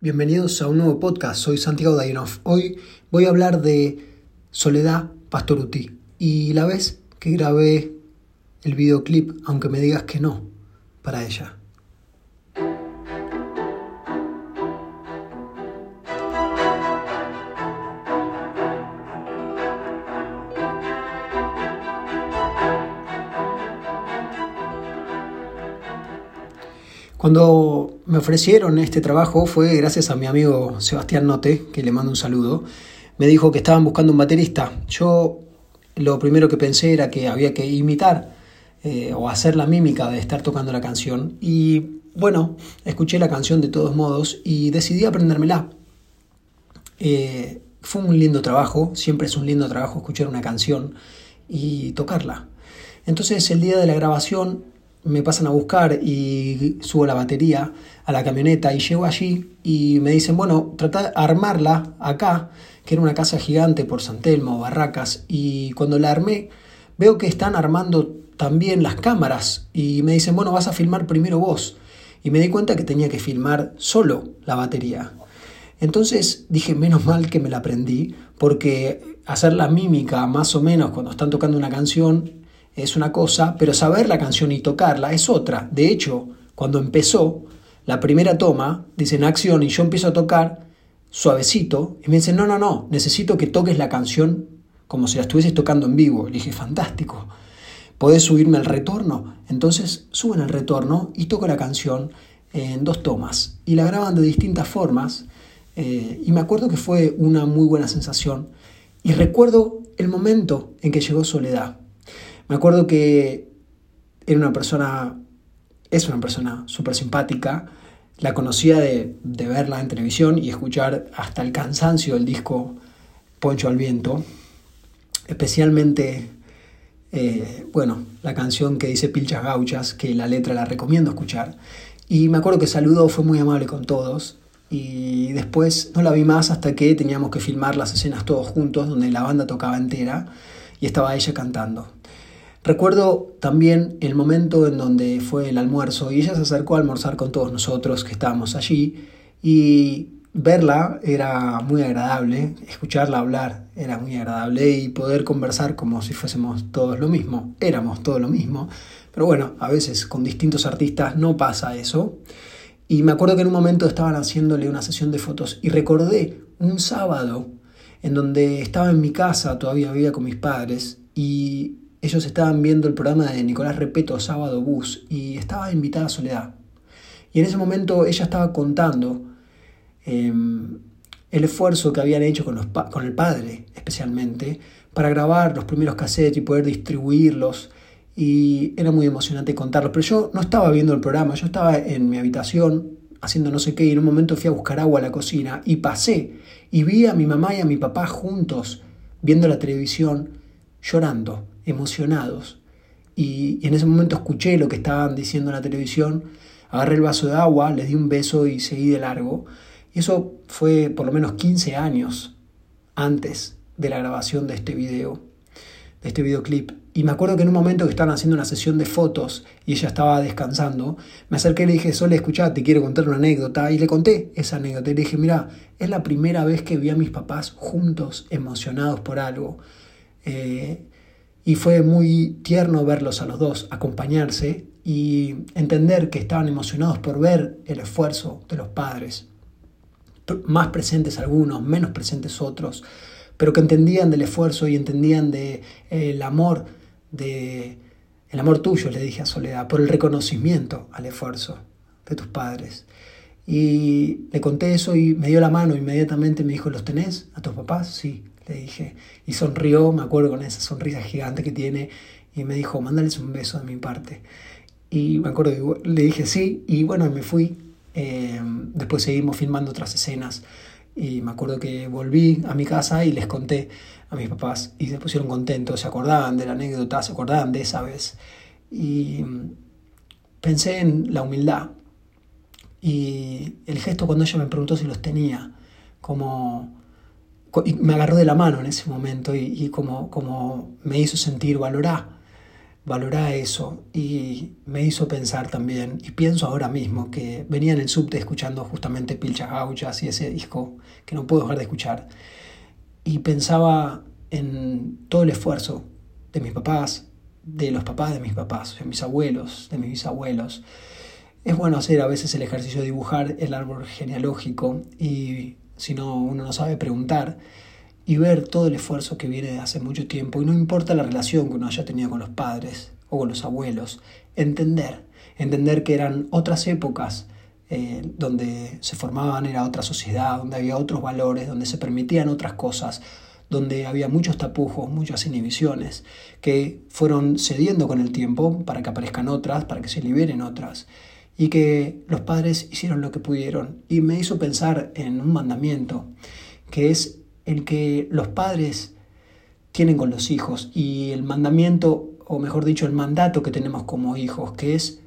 Bienvenidos a un nuevo podcast, soy Santiago Dainov. Hoy voy a hablar de Soledad Pastoruti y la vez que grabé el videoclip, aunque me digas que no, para ella. Cuando me ofrecieron este trabajo fue gracias a mi amigo Sebastián Note, que le mando un saludo. Me dijo que estaban buscando un baterista. Yo lo primero que pensé era que había que imitar eh, o hacer la mímica de estar tocando la canción. Y bueno, escuché la canción de todos modos y decidí aprendérmela. Eh, fue un lindo trabajo, siempre es un lindo trabajo escuchar una canción y tocarla. Entonces el día de la grabación me pasan a buscar y subo la batería a la camioneta y llego allí y me dicen, bueno, trata de armarla acá, que era una casa gigante por San Telmo, Barracas, y cuando la armé veo que están armando también las cámaras y me dicen, bueno, vas a filmar primero vos. Y me di cuenta que tenía que filmar solo la batería. Entonces dije, menos mal que me la aprendí, porque hacer la mímica más o menos cuando están tocando una canción es una cosa, pero saber la canción y tocarla es otra. De hecho, cuando empezó la primera toma, dicen acción y yo empiezo a tocar suavecito y me dicen, no, no, no, necesito que toques la canción como si la estuvieses tocando en vivo. Le dije, fantástico. ¿Podés subirme el retorno? Entonces suben el retorno y toco la canción en dos tomas. Y la graban de distintas formas. Eh, y me acuerdo que fue una muy buena sensación. Y recuerdo el momento en que llegó Soledad. Me acuerdo que era una persona, es una persona súper simpática. La conocía de, verla en televisión y escuchar hasta el cansancio el disco Poncho al Viento. Especialmente, eh, bueno, la canción que dice Pilchas Gauchas, que la letra la recomiendo escuchar. Y me acuerdo que saludó, fue muy amable con todos. Y después no la vi más hasta que teníamos que filmar las escenas todos juntos, donde la banda tocaba entera y estaba ella cantando. Recuerdo también el momento en donde fue el almuerzo y ella se acercó a almorzar con todos nosotros que estábamos allí y verla era muy agradable, escucharla hablar era muy agradable y poder conversar como si fuésemos todos lo mismo, éramos todos lo mismo, pero bueno, a veces con distintos artistas no pasa eso. Y me acuerdo que en un momento estaban haciéndole una sesión de fotos y recordé un sábado en donde estaba en mi casa, todavía vivía con mis padres, y ellos estaban viendo el programa de Nicolás Repeto, Sábado Bus, y estaba invitada Soledad. Y en ese momento ella estaba contando em, el esfuerzo que habían hecho con, los con el padre, especialmente, para grabar los primeros cassettes y poder distribuirlos. Y era muy emocionante contarlo. Pero yo no estaba viendo el programa, yo estaba en mi habitación haciendo no sé qué y en un momento fui a buscar agua a la cocina y pasé y vi a mi mamá y a mi papá juntos viendo la televisión llorando emocionados. Y, en ese momento escuché lo que estaban diciendo en la televisión, agarré el vaso de agua, les di un beso y seguí de largo. Y eso fue por lo menos 15 años antes de la grabación de este video, de este videoclip. Y me acuerdo que en un momento que estaban haciendo una sesión de fotos y ella estaba descansando, me acerqué y le dije, Sole, escuchá, te quiero contar una anécdota. Y le conté esa anécdota. Le dije, mira, es la primera vez que vi a mis papás juntos, emocionados por algo. Eh, y fue muy tierno verlos a los dos acompañarse y entender que estaban emocionados por ver el esfuerzo de los padres, más presentes algunos, menos presentes otros, pero que entendían del esfuerzo y entendían del de, el amor de el amor tuyo, le dije a Soledad, por el reconocimiento al esfuerzo de tus padres. Y le conté eso y me dio la mano inmediatamente, me dijo, ¿los tenés a tus papás? Sí le dije. Y sonrió, me acuerdo con esa sonrisa gigante que tiene, y me dijo, mándales un beso de mi parte. Y me acuerdo, le dije sí, y bueno, me fui. Eh, después seguimos filmando otras escenas. Y me acuerdo que volví a mi casa y les conté a mis papás y se pusieron contentos, se acordaban de la anécdota, se acordaban de esa vez. Y pensé en la humildad y el gesto cuando ella me preguntó si los tenía, como me agarró de la mano en ese momento y, como, como me hizo sentir, valorar, valorá eso y me hizo pensar también, y pienso ahora mismo, que venía en el subte escuchando justamente Pilchas Gauchas y ese disco que no puedo dejar de escuchar, y pensaba en todo el esfuerzo de mis papás, de los papás de mis papás, de mis abuelos, de mis bisabuelos. Es bueno hacer a veces el ejercicio de dibujar el árbol genealógico y si no uno no sabe preguntar y ver todo el esfuerzo que viene de hace mucho tiempo, y no importa la relación que uno haya tenido con los padres o con los abuelos, entender, entender que eran otras épocas eh, donde se formaban, era otra sociedad, donde había otros valores, donde se permitían otras cosas, donde había muchos tapujos, muchas inhibiciones, que fueron cediendo con el tiempo para que aparezcan otras, para que se liberen otras, y que los padres hicieron lo que pudieron. Y me hizo pensar en un mandamiento, que es el que los padres tienen con los hijos y el mandamiento, o mejor dicho, el mandato que tenemos como hijos, que es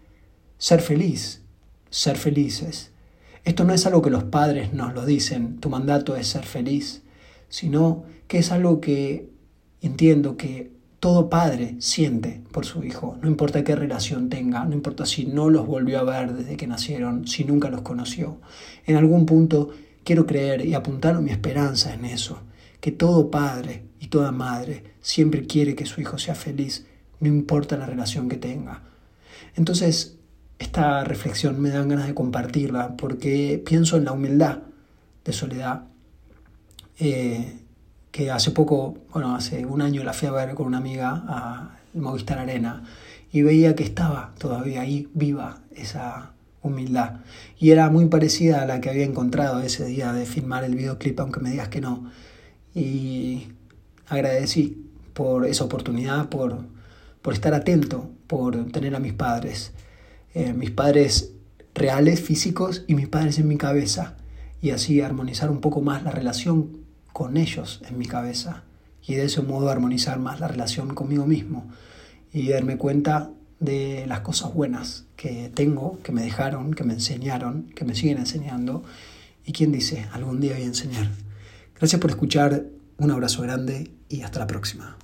ser feliz, ser felices. Esto no es algo que los padres nos lo dicen, tu mandato es ser feliz, sino que es algo que entiendo que todo padre siente por su hijo, no importa qué relación tenga, no importa si no los volvió a ver desde que nacieron, si nunca los conoció. En algún punto Quiero creer y apuntar mi esperanza en eso, que todo padre y toda madre siempre quiere que su hijo sea feliz, no importa la relación que tenga. Entonces, esta reflexión me dan ganas de compartirla porque pienso en la humildad de Soledad, eh, que hace poco, bueno, hace un año la fui a ver con una amiga a Movistar Arena y veía que estaba todavía ahí viva esa, humildad. Y era muy parecida a la que había encontrado ese día de filmar el videoclip, aunque me digas que no. Y agradecí por esa oportunidad, por, por estar atento, por tener a mis padres. Eh, mis padres reales, físicos, y mis padres en mi cabeza. Y así armonizar un poco más la relación con ellos en mi cabeza. Y de ese modo armonizar más la relación conmigo mismo. Y darme cuenta de las cosas buenas que tengo, que me dejaron, que me enseñaron, que me siguen enseñando. Y quién dice, algún día voy a enseñar. Gracias por escuchar, un abrazo grande y hasta la próxima.